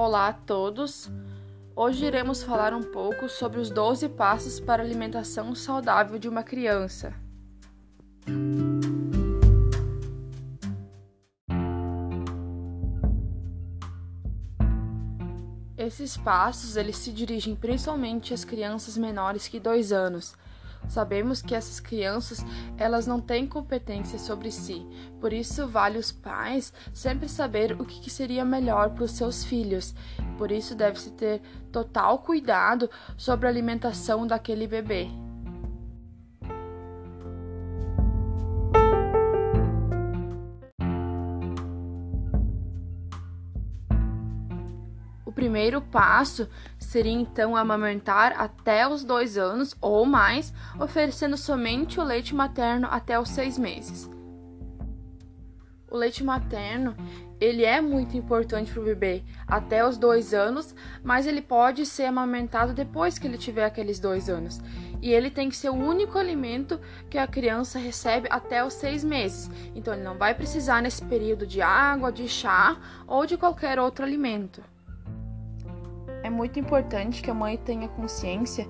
Olá a todos! Hoje iremos falar um pouco sobre os 12 passos para a alimentação saudável de uma criança. Esses passos eles se dirigem principalmente às crianças menores que 2 anos, Sabemos que essas crianças, elas não têm competência sobre si. Por isso vale os pais sempre saber o que, seria melhor para os seus filhos. Por isso deve-se ter total cuidado sobre a alimentação daquele bebê. Primeiro passo seria então amamentar até os dois anos ou mais, oferecendo somente o leite materno até os seis meses. O leite materno ele é muito importante para o bebê até os dois anos, mas ele pode ser amamentado depois que ele tiver aqueles dois anos. E ele tem que ser o único alimento que a criança recebe até os seis meses. Então ele não vai precisar nesse período de água, de chá ou de qualquer outro alimento. É muito importante que a mãe tenha consciência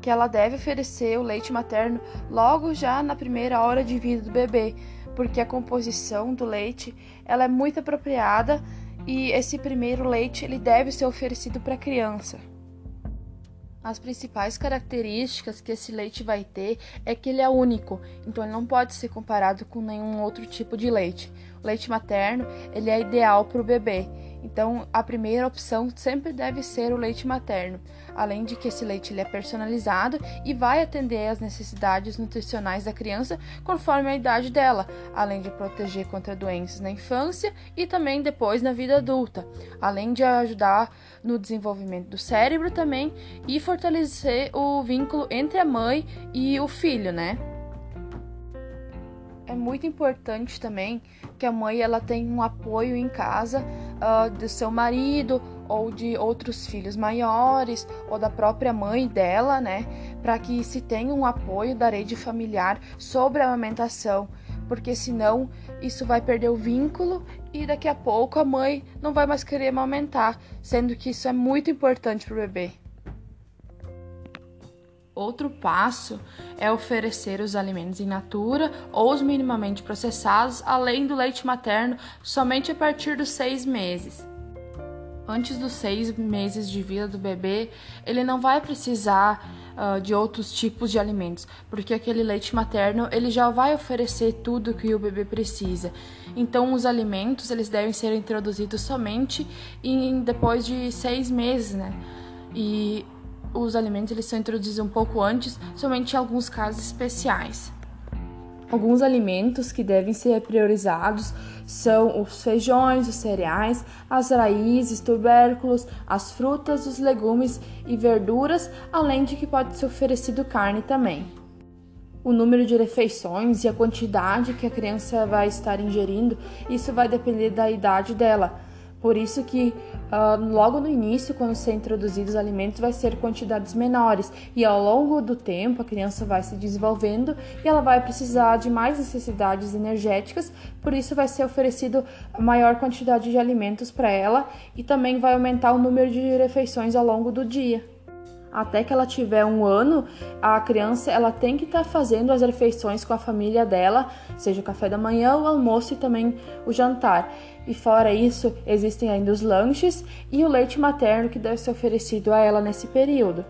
que ela deve oferecer o leite materno logo já na primeira hora de vida do bebê, porque a composição do leite ela é muito apropriada e esse primeiro leite ele deve ser oferecido para a criança. As principais características que esse leite vai ter é que ele é único, então ele não pode ser comparado com nenhum outro tipo de leite. O leite materno ele é ideal para o bebê então, a primeira opção sempre deve ser o leite materno, além de que esse leite ele é personalizado e vai atender às necessidades nutricionais da criança conforme a idade dela, além de proteger contra doenças na infância e também depois na vida adulta, além de ajudar no desenvolvimento do cérebro também e fortalecer o vínculo entre a mãe e o filho, né? É muito importante também que a mãe ela tenha um apoio em casa uh, do seu marido ou de outros filhos maiores ou da própria mãe dela, né, para que se tenha um apoio da rede familiar sobre a amamentação, porque senão isso vai perder o vínculo e daqui a pouco a mãe não vai mais querer amamentar, sendo que isso é muito importante para o bebê. Outro passo é oferecer os alimentos in natura ou os minimamente processados, além do leite materno, somente a partir dos seis meses. Antes dos seis meses de vida do bebê, ele não vai precisar uh, de outros tipos de alimentos, porque aquele leite materno ele já vai oferecer tudo que o bebê precisa. Então, os alimentos eles devem ser introduzidos somente em, depois de seis meses, né? E os alimentos eles são introduzidos um pouco antes, somente em alguns casos especiais. Alguns alimentos que devem ser priorizados são os feijões, os cereais, as raízes, tubérculos, as frutas, os legumes e verduras, além de que pode ser oferecido carne também. O número de refeições e a quantidade que a criança vai estar ingerindo, isso vai depender da idade dela por isso que uh, logo no início, quando ser introduzidos os alimentos, vai ser quantidades menores. E ao longo do tempo a criança vai se desenvolvendo e ela vai precisar de mais necessidades energéticas, por isso vai ser oferecido maior quantidade de alimentos para ela e também vai aumentar o número de refeições ao longo do dia até que ela tiver um ano, a criança ela tem que estar tá fazendo as refeições com a família dela, seja o café da manhã, o almoço e também o jantar. E fora isso, existem ainda os lanches e o leite materno que deve ser oferecido a ela nesse período.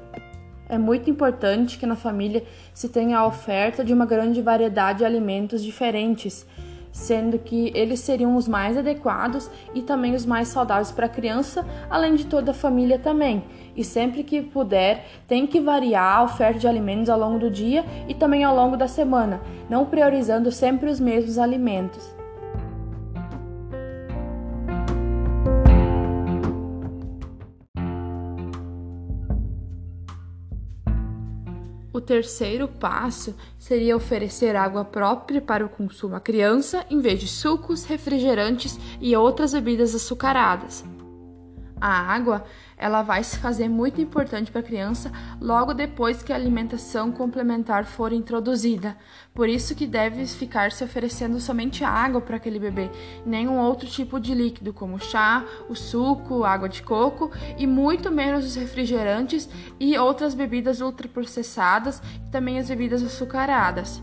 É muito importante que na família se tenha a oferta de uma grande variedade de alimentos diferentes sendo que eles seriam os mais adequados e também os mais saudáveis para a criança, além de toda a família também. E sempre que puder, tem que variar a oferta de alimentos ao longo do dia e também ao longo da semana, não priorizando sempre os mesmos alimentos. Terceiro passo seria oferecer água própria para o consumo à criança, em vez de sucos, refrigerantes e outras bebidas açucaradas. A água, ela vai se fazer muito importante para a criança logo depois que a alimentação complementar for introduzida. Por isso que deve ficar se oferecendo somente água para aquele bebê, nenhum outro tipo de líquido como chá, o suco, água de coco e muito menos os refrigerantes e outras bebidas ultraprocessadas e também as bebidas açucaradas.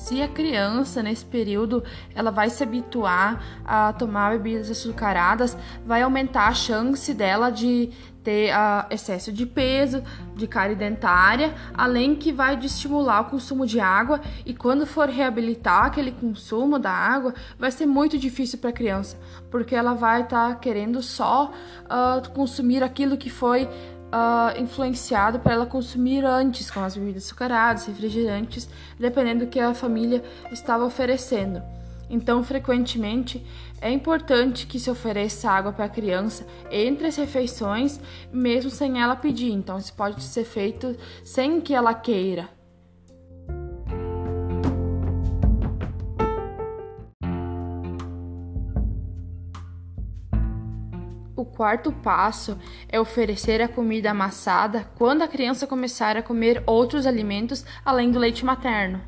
Se a criança nesse período ela vai se habituar a tomar bebidas açucaradas, vai aumentar a chance dela de ter uh, excesso de peso, de cárie dentária, além que vai estimular o consumo de água e quando for reabilitar aquele consumo da água, vai ser muito difícil para a criança, porque ela vai estar tá querendo só uh, consumir aquilo que foi uh, influenciado para ela consumir antes, com as bebidas açucaradas, refrigerantes, dependendo do que a família estava oferecendo. Então, frequentemente, é importante que se ofereça água para a criança entre as refeições, mesmo sem ela pedir. Então, isso pode ser feito sem que ela queira. Quarto passo é oferecer a comida amassada quando a criança começar a comer outros alimentos além do leite materno.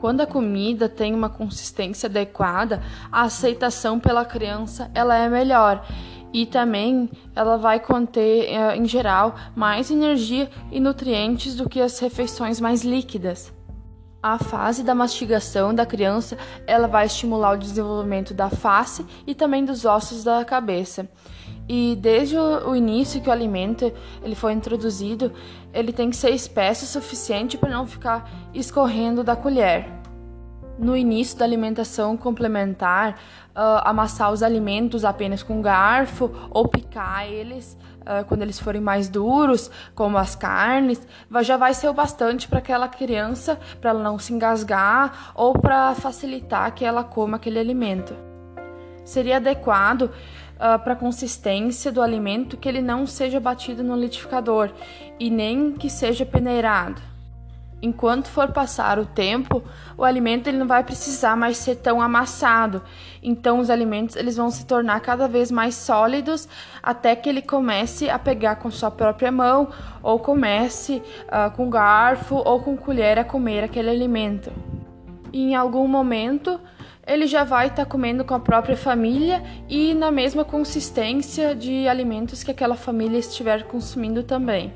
Quando a comida tem uma consistência adequada, a aceitação pela criança ela é melhor e também ela vai conter, eh, em geral, mais energia e nutrientes do que as refeições mais líquidas. A fase da mastigação da criança, ela vai estimular o desenvolvimento da face e também dos ossos da cabeça. E desde o início que o alimento ele foi introduzido, ele tem que ser espesso o suficiente para não ficar escorrendo da colher. No início da alimentação complementar, uh, amassar os alimentos apenas com garfo ou picar eles uh, quando eles forem mais duros, como as carnes, já vai ser o bastante para aquela criança, para ela não se engasgar ou para facilitar que ela coma aquele alimento. Seria adequado uh, para a consistência do alimento que ele não seja batido no liquidificador e nem que seja peneirado. Enquanto for passar o tempo, o alimento ele não vai precisar mais ser tão amassado. Então os alimentos eles vão se tornar cada vez mais sólidos até que ele comece a pegar com sua própria mão ou comece uh, com garfo ou com colher a comer aquele alimento. E em algum momento ele já vai estar tá comendo com a própria família e na mesma consistência de alimentos que aquela família estiver consumindo também.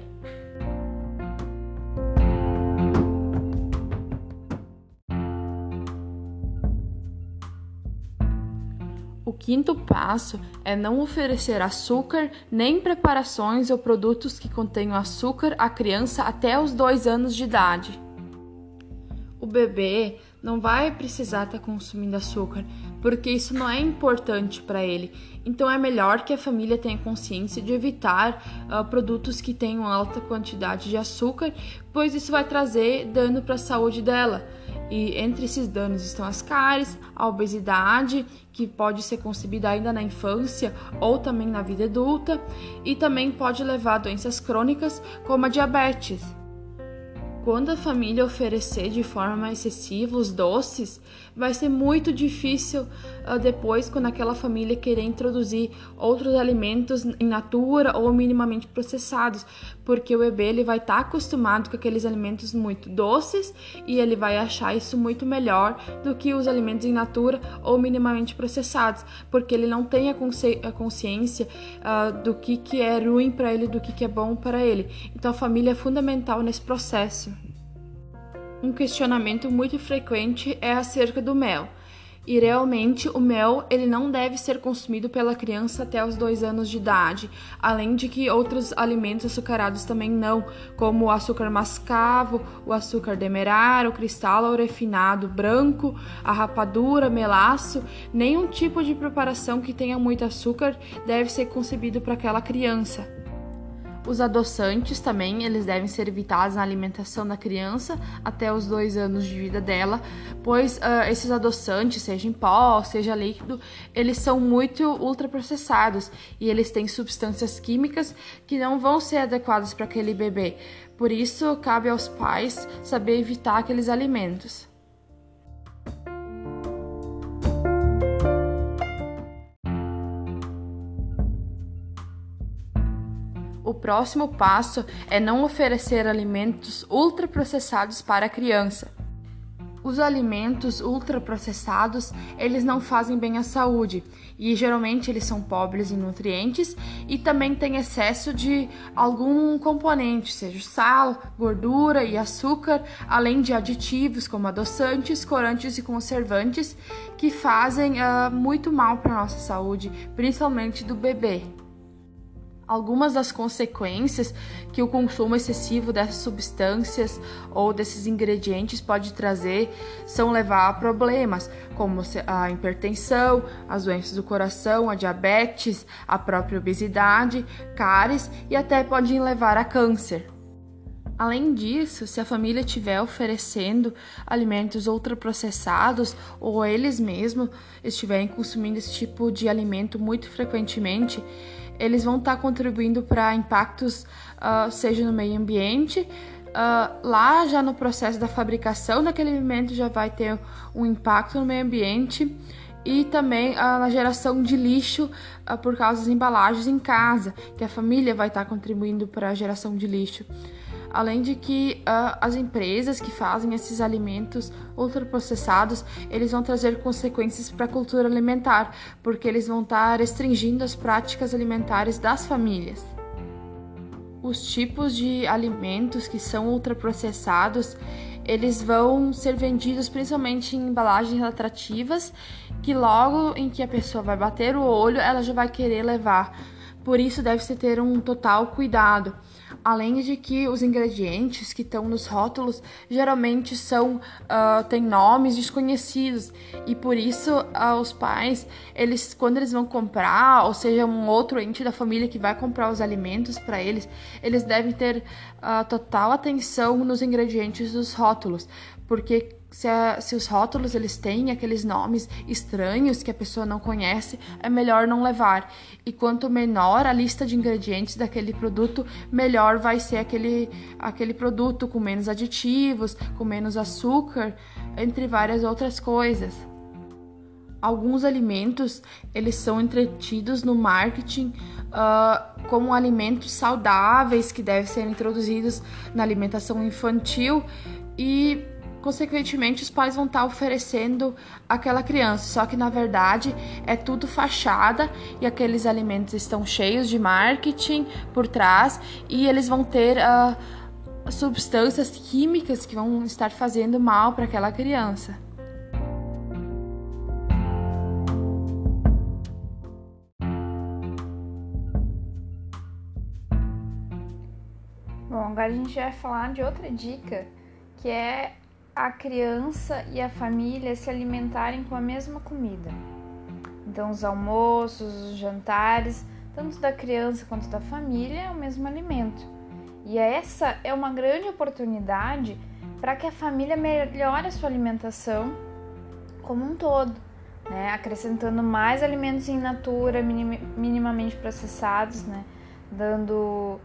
O quinto passo é não oferecer açúcar nem preparações ou produtos que contenham açúcar à criança até os dois anos de idade. O bebê não vai precisar estar consumindo açúcar, porque isso não é importante para ele. Então é melhor que a família tenha consciência de evitar uh, produtos que tenham alta quantidade de açúcar, pois isso vai trazer dano para a saúde dela. E entre esses danos estão as cáries, a obesidade, que pode ser concebida ainda na infância ou também na vida adulta, e também pode levar a doenças crônicas como a diabetes. Quando a família oferecer de forma excessiva os doces, vai ser muito difícil uh, depois, quando aquela família querer introduzir outros alimentos in natura ou minimamente processados, porque o bebê ele vai estar tá acostumado com aqueles alimentos muito doces e ele vai achar isso muito melhor do que os alimentos in natura ou minimamente processados, porque ele não tem a, consci a consciência uh, do que, que é ruim para ele, do que, que é bom para ele. Então a família é fundamental nesse processo. Um questionamento muito frequente é acerca do mel. E realmente o mel ele não deve ser consumido pela criança até os dois anos de idade, além de que outros alimentos açucarados também não, como o açúcar mascavo, o açúcar demerara, o cristal ou refinado branco, a rapadura, melaço, nenhum tipo de preparação que tenha muito açúcar deve ser concebido para aquela criança. Os adoçantes também, eles devem ser evitados na alimentação da criança até os dois anos de vida dela, pois uh, esses adoçantes, seja em pó, seja líquido, eles são muito ultraprocessados e eles têm substâncias químicas que não vão ser adequadas para aquele bebê. Por isso, cabe aos pais saber evitar aqueles alimentos. Próximo passo é não oferecer alimentos ultraprocessados para a criança. Os alimentos ultraprocessados, eles não fazem bem à saúde e geralmente eles são pobres em nutrientes e também têm excesso de algum componente, seja sal, gordura e açúcar, além de aditivos como adoçantes, corantes e conservantes que fazem uh, muito mal para a nossa saúde, principalmente do bebê. Algumas das consequências que o consumo excessivo dessas substâncias ou desses ingredientes pode trazer são levar a problemas como a hipertensão, as doenças do coração, a diabetes, a própria obesidade, cáries e até podem levar a câncer. Além disso, se a família estiver oferecendo alimentos ultraprocessados ou eles mesmos estiverem consumindo esse tipo de alimento muito frequentemente, eles vão estar tá contribuindo para impactos, uh, seja no meio ambiente, uh, lá já no processo da fabricação daquele alimento já vai ter um impacto no meio ambiente e também uh, na geração de lixo uh, por causa das embalagens em casa, que a família vai estar tá contribuindo para a geração de lixo. Além de que uh, as empresas que fazem esses alimentos ultraprocessados, eles vão trazer consequências para a cultura alimentar, porque eles vão estar tá restringindo as práticas alimentares das famílias. Os tipos de alimentos que são ultraprocessados, eles vão ser vendidos principalmente em embalagens atrativas, que logo em que a pessoa vai bater o olho, ela já vai querer levar. Por isso deve-se ter um total cuidado além de que os ingredientes que estão nos rótulos geralmente são uh, têm nomes desconhecidos. E por isso uh, os pais eles quando eles vão comprar ou seja um outro ente da família que vai comprar os alimentos para eles eles devem ter uh, total atenção nos ingredientes dos rótulos porque se, a, se, os rótulos eles têm aqueles nomes estranhos que a pessoa não conhece, é melhor não levar. E quanto menor a lista de ingredientes daquele produto, melhor vai ser aquele, aquele produto com menos aditivos, com menos açúcar, entre várias outras coisas. Alguns alimentos eles são entretidos no marketing uh, como alimentos saudáveis que devem ser introduzidos na alimentação infantil e consequentemente os pais vão estar oferecendo aquela criança, só que na verdade é tudo fachada e aqueles alimentos estão cheios de marketing por trás e eles vão ter uh, substâncias químicas que vão estar fazendo mal para aquela criança. Bom, agora a gente vai falar de outra dica que é a criança e a família se alimentarem com a mesma comida. Então, os almoços, os jantares, tanto da criança quanto da família, é o mesmo alimento. E essa é uma grande oportunidade para que a família melhore a sua alimentação como um todo, né? acrescentando mais alimentos em natura, minimamente processados, né? dando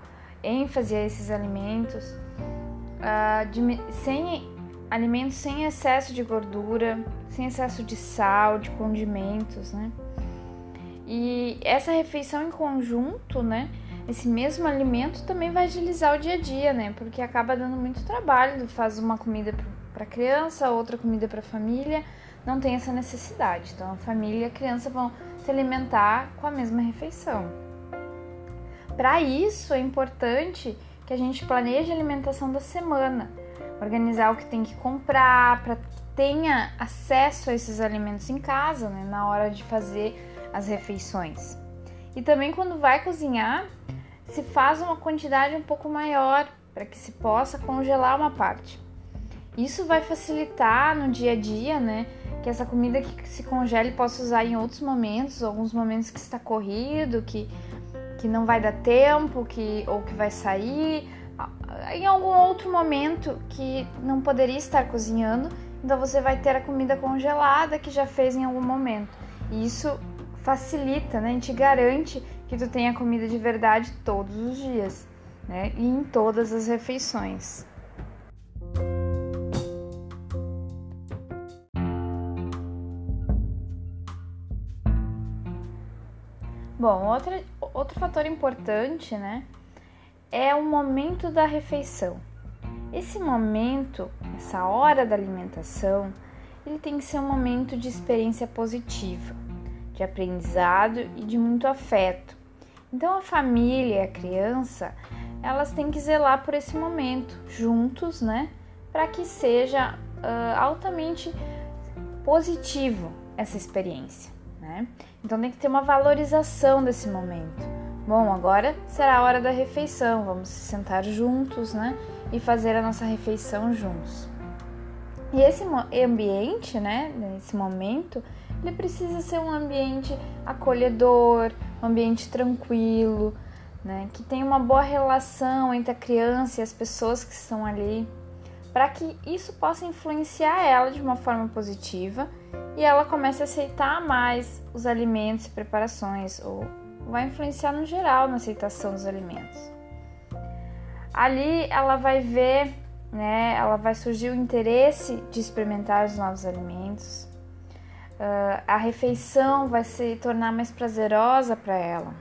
ênfase a esses alimentos, uh, de, sem alimentos sem excesso de gordura, sem excesso de sal, de condimentos, né? E essa refeição em conjunto, né? Esse mesmo alimento também vai agilizar o dia a dia, né? Porque acaba dando muito trabalho, faz uma comida para criança, outra comida para família, não tem essa necessidade. Então a família e a criança vão se alimentar com a mesma refeição. Para isso é importante que a gente planeje a alimentação da semana organizar o que tem que comprar, para que tenha acesso a esses alimentos em casa, né, na hora de fazer as refeições. E também quando vai cozinhar, se faz uma quantidade um pouco maior para que se possa congelar uma parte. Isso vai facilitar no dia a dia, né? Que essa comida que se congele possa usar em outros momentos, alguns momentos que está corrido, que, que não vai dar tempo, que ou que vai sair, em algum outro momento que não poderia estar cozinhando, então você vai ter a comida congelada que já fez em algum momento. E isso facilita, né? A gente garante que tu tenha comida de verdade todos os dias, né? E em todas as refeições. Bom, outra, outro fator importante, né, é o momento da refeição. Esse momento, essa hora da alimentação, ele tem que ser um momento de experiência positiva, de aprendizado e de muito afeto. Então a família e a criança, elas têm que zelar por esse momento juntos, né? Para que seja uh, altamente positivo essa experiência, né? Então tem que ter uma valorização desse momento. Bom, agora será a hora da refeição, vamos se sentar juntos, né? E fazer a nossa refeição juntos. E esse ambiente, né, nesse momento, ele precisa ser um ambiente acolhedor, um ambiente tranquilo, né, que tenha uma boa relação entre a criança e as pessoas que estão ali, para que isso possa influenciar ela de uma forma positiva e ela comece a aceitar mais os alimentos e preparações, ou vai influenciar no geral na aceitação dos alimentos. Ali ela vai ver, né, ela vai surgir o interesse de experimentar os novos alimentos. Uh, a refeição vai se tornar mais prazerosa para ela.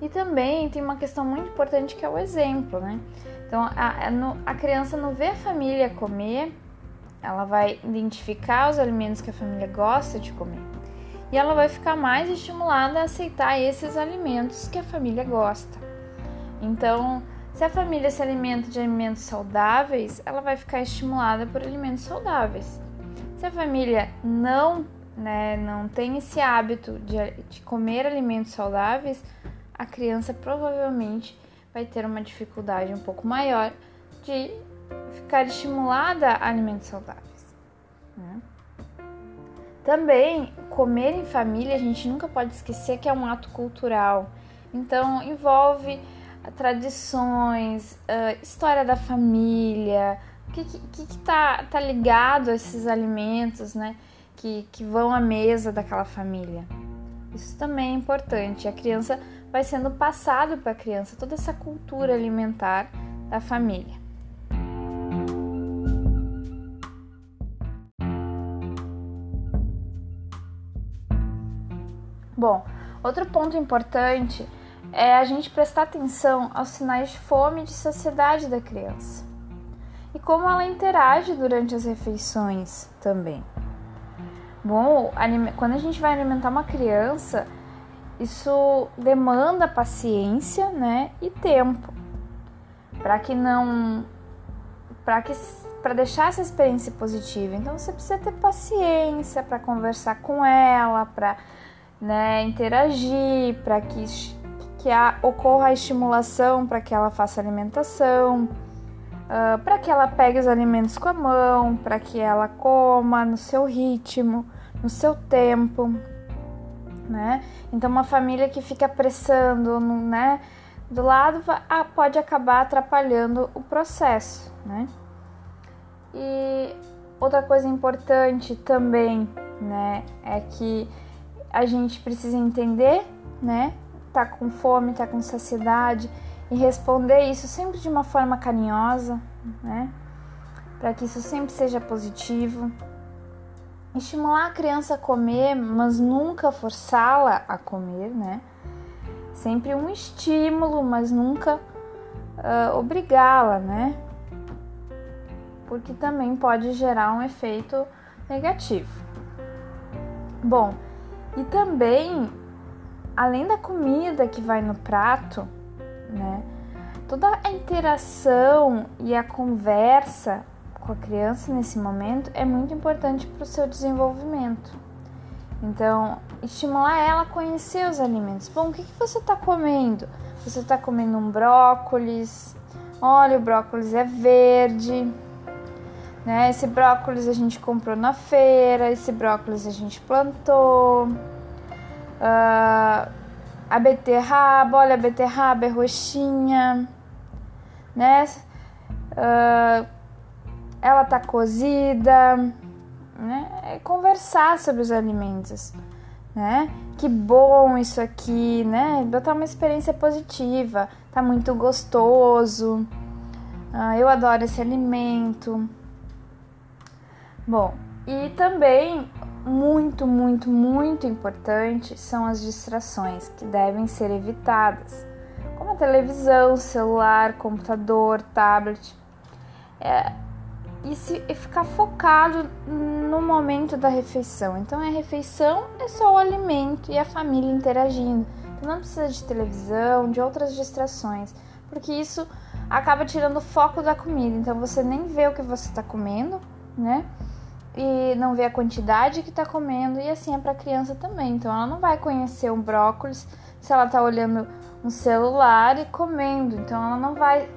E também tem uma questão muito importante que é o exemplo, né? Então a, a, criança não vê a família comer, ela vai identificar os alimentos que a família gosta de comer e ela vai ficar mais estimulada a aceitar esses alimentos que a família gosta. Então, se a família se alimenta de alimentos saudáveis, ela vai ficar estimulada por alimentos saudáveis. Se a família não, né, não tem esse hábito de, de comer alimentos saudáveis, a criança provavelmente vai ter uma dificuldade um pouco maior de ficar estimulada a alimentos saudáveis. Né? Também, comer em família, a gente nunca pode esquecer que é um ato cultural. Então, envolve tradições, uh, história da família, o que, que, que tá, tá ligado a esses alimentos, né? Que, que vão à mesa daquela família. Isso também é importante. A criança vai sendo passado para a criança toda essa cultura alimentar da família. Bom, outro ponto importante é a gente prestar atenção aos sinais de fome e de saciedade da criança e como ela interage durante as refeições também. Bom, quando a gente vai alimentar uma criança, isso demanda paciência, né, e tempo para que não para que para deixar essa experiência positiva. Então você precisa ter paciência para conversar com ela, para né, interagir para que, que a, ocorra a estimulação para que ela faça alimentação, uh, para que ela pegue os alimentos com a mão, para que ela coma no seu ritmo, no seu tempo, né? Então uma família que fica pressando, né, do lado ah, pode acabar atrapalhando o processo, né? E outra coisa importante também, né, é que a gente precisa entender, né? Tá com fome, tá com saciedade e responder isso sempre de uma forma carinhosa, né? Para que isso sempre seja positivo. Estimular a criança a comer, mas nunca forçá-la a comer, né? Sempre um estímulo, mas nunca uh, obrigá-la, né? Porque também pode gerar um efeito negativo. Bom, e também, além da comida que vai no prato, né? Toda a interação e a conversa com a criança nesse momento é muito importante para o seu desenvolvimento. Então, estimular ela a conhecer os alimentos. Bom, o que, que você está comendo? Você está comendo um brócolis? Olha, o brócolis é verde. Né? Esse brócolis a gente comprou na feira, esse brócolis a gente plantou. Uh, a beterraba, olha, a beterraba é roxinha, né? Uh, ela tá cozida, né? É conversar sobre os alimentos, né? Que bom isso aqui, né? Botar uma experiência positiva, tá muito gostoso. Uh, eu adoro esse alimento. Bom, e também muito, muito, muito importante são as distrações que devem ser evitadas, como a televisão, celular, computador, tablet. É, e, se, e ficar focado no momento da refeição. Então, a refeição é só o alimento e a família interagindo. Então, não precisa de televisão, de outras distrações, porque isso acaba tirando o foco da comida. Então, você nem vê o que você está comendo, né? E não vê a quantidade que está comendo, e assim é para a criança também. Então, ela não vai conhecer um brócolis se ela está olhando um celular e comendo. Então, ela não vai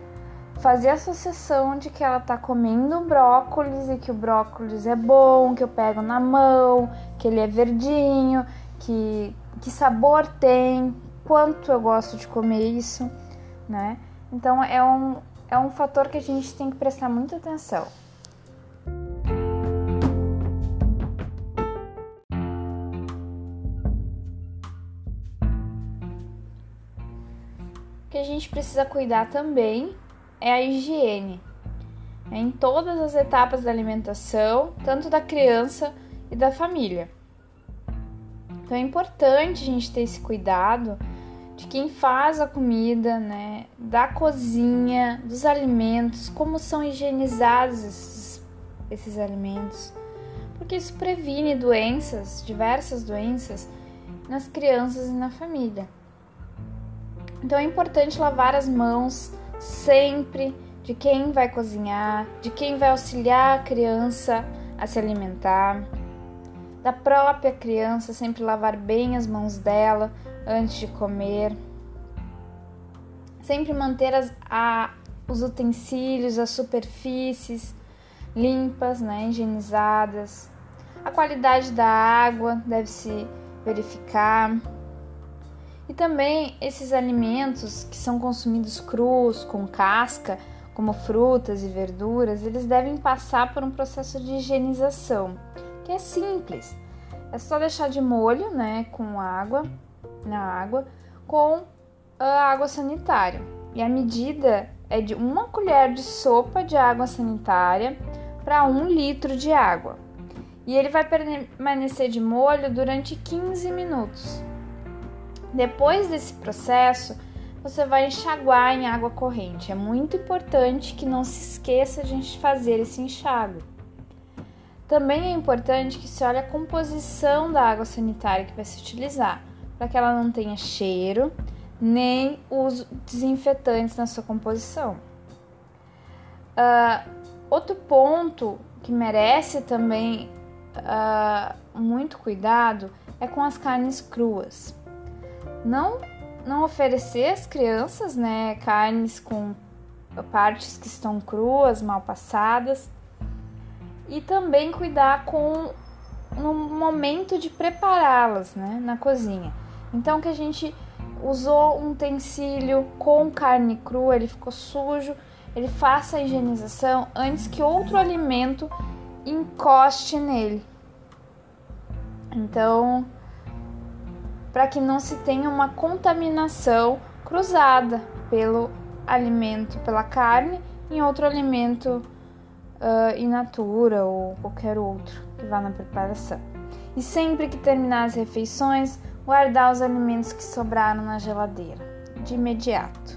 fazer associação de que ela tá comendo brócolis e que o brócolis é bom, que eu pego na mão, que ele é verdinho, que, que sabor tem, quanto eu gosto de comer isso, né? Então é um, é um fator que a gente tem que prestar muita atenção. que a gente precisa cuidar também é a higiene. É em todas as etapas da alimentação, tanto da criança e da família. Então é importante a gente ter esse cuidado de quem faz a comida, né, da cozinha, dos alimentos, como são higienizados esses, esses alimentos, porque isso previne doenças, diversas doenças, nas crianças e na família. Então é importante lavar as mãos sempre de quem vai cozinhar, de quem vai auxiliar a criança a se alimentar, da própria criança sempre lavar bem as mãos dela antes de comer, sempre manter as, a, os utensílios, as superfícies limpas, né, higienizadas. A qualidade da água deve se verificar. E também esses alimentos que são consumidos crus, com casca, como frutas e verduras, eles devem passar por um processo de higienização, que é simples. É só deixar de molho, né, com água, na água, com a água sanitária. E a medida é de uma colher de sopa de água sanitária para um litro de água. E ele vai permanecer de molho durante 15 minutos. Depois desse processo, você vai enxaguar em água corrente. É muito importante que não se esqueça de fazer esse enxágue. Também é importante que se olhe a composição da água sanitária que vai se utilizar, para que ela não tenha cheiro nem os desinfetantes na sua composição. Uh, outro ponto que merece também uh, muito cuidado é com as carnes cruas não não oferecer às crianças, né, carnes com partes que estão cruas, mal passadas, e também cuidar com no momento de prepará-las, né, na cozinha. Então que a gente usou um utensílio com carne crua, ele ficou sujo, ele faça a higienização antes que outro alimento encoste nele. Então, para que não se tenha uma contaminação cruzada pelo alimento, pela carne, em outro alimento uh, in natura ou qualquer outro que vá na preparação. E sempre que terminar as refeições, guardar os alimentos que sobraram na geladeira, de imediato.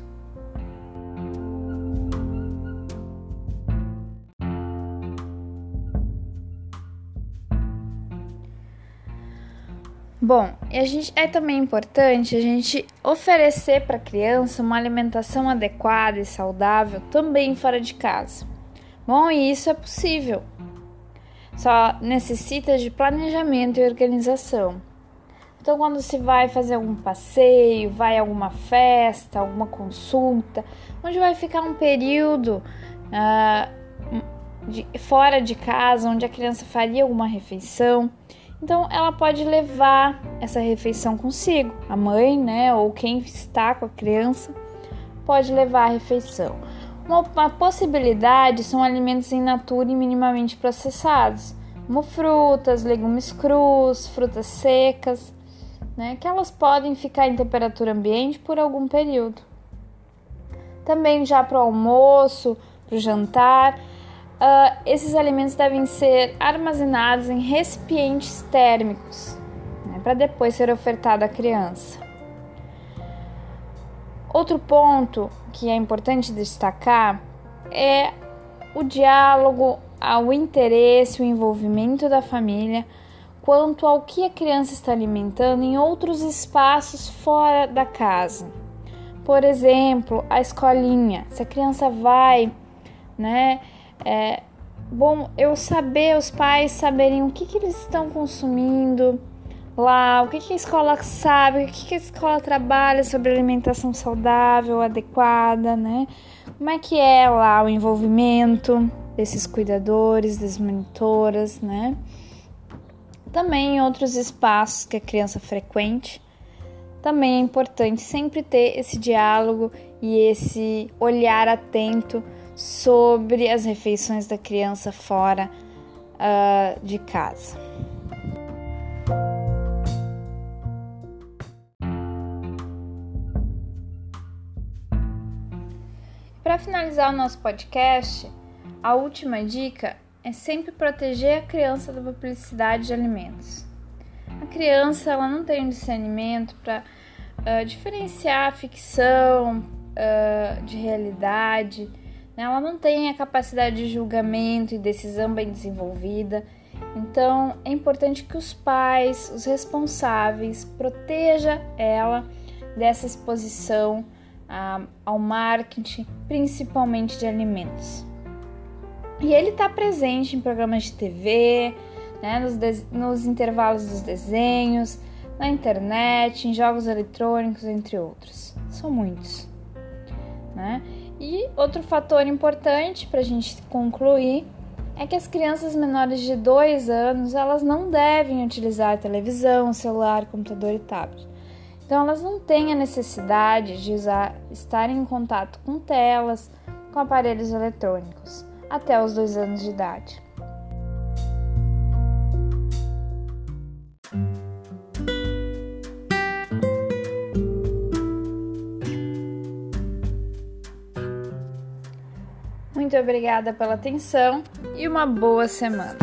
Bom, a gente, é também importante a gente oferecer para a criança uma alimentação adequada e saudável também fora de casa. Bom, e isso é possível. Só necessita de planejamento e organização. Então, quando se vai fazer algum passeio, vai a alguma festa, alguma consulta, onde vai ficar um período uh, de, fora de casa, onde a criança faria alguma refeição, então ela pode levar essa refeição consigo. A mãe, né, ou quem está com a criança, pode levar a refeição. Uma, uma possibilidade são alimentos em natura e minimamente processados, como frutas, legumes crus, frutas secas, né, que elas podem ficar em temperatura ambiente por algum período. Também já para o almoço, para o jantar, Uh, esses alimentos devem ser armazenados em recipientes térmicos né, para depois ser ofertado à criança. Outro ponto que é importante destacar é o diálogo, o interesse, o envolvimento da família quanto ao que a criança está alimentando em outros espaços fora da casa. Por exemplo, a escolinha. Se a criança vai, né? É, bom eu saber, os pais saberem o que, que eles estão consumindo lá, o que, que a escola sabe, o que, que a escola trabalha sobre alimentação saudável, adequada, né? Como é que é lá o envolvimento desses cuidadores, das monitoras, né? Também em outros espaços que a criança frequente. Também é importante sempre ter esse diálogo e esse olhar atento sobre as refeições da criança fora uh, de casa. Para finalizar o nosso podcast, a última dica é sempre proteger a criança da publicidade de alimentos. A criança ela não tem um discernimento para uh, diferenciar a ficção uh, de realidade? Ela não tem a capacidade de julgamento e decisão bem desenvolvida. Então é importante que os pais, os responsáveis, proteja ela dessa exposição uh, ao marketing, principalmente de alimentos. E ele está presente em programas de TV, né, nos, nos intervalos dos desenhos, na internet, em jogos eletrônicos, entre outros. São muitos. Né? E outro fator importante para a gente concluir é que as crianças menores de 2 anos elas não devem utilizar televisão, celular, computador e tablet. Então elas não têm a necessidade de usar, estar em contato com telas, com aparelhos eletrônicos até os dois anos de idade. Muito obrigada pela atenção e uma boa semana.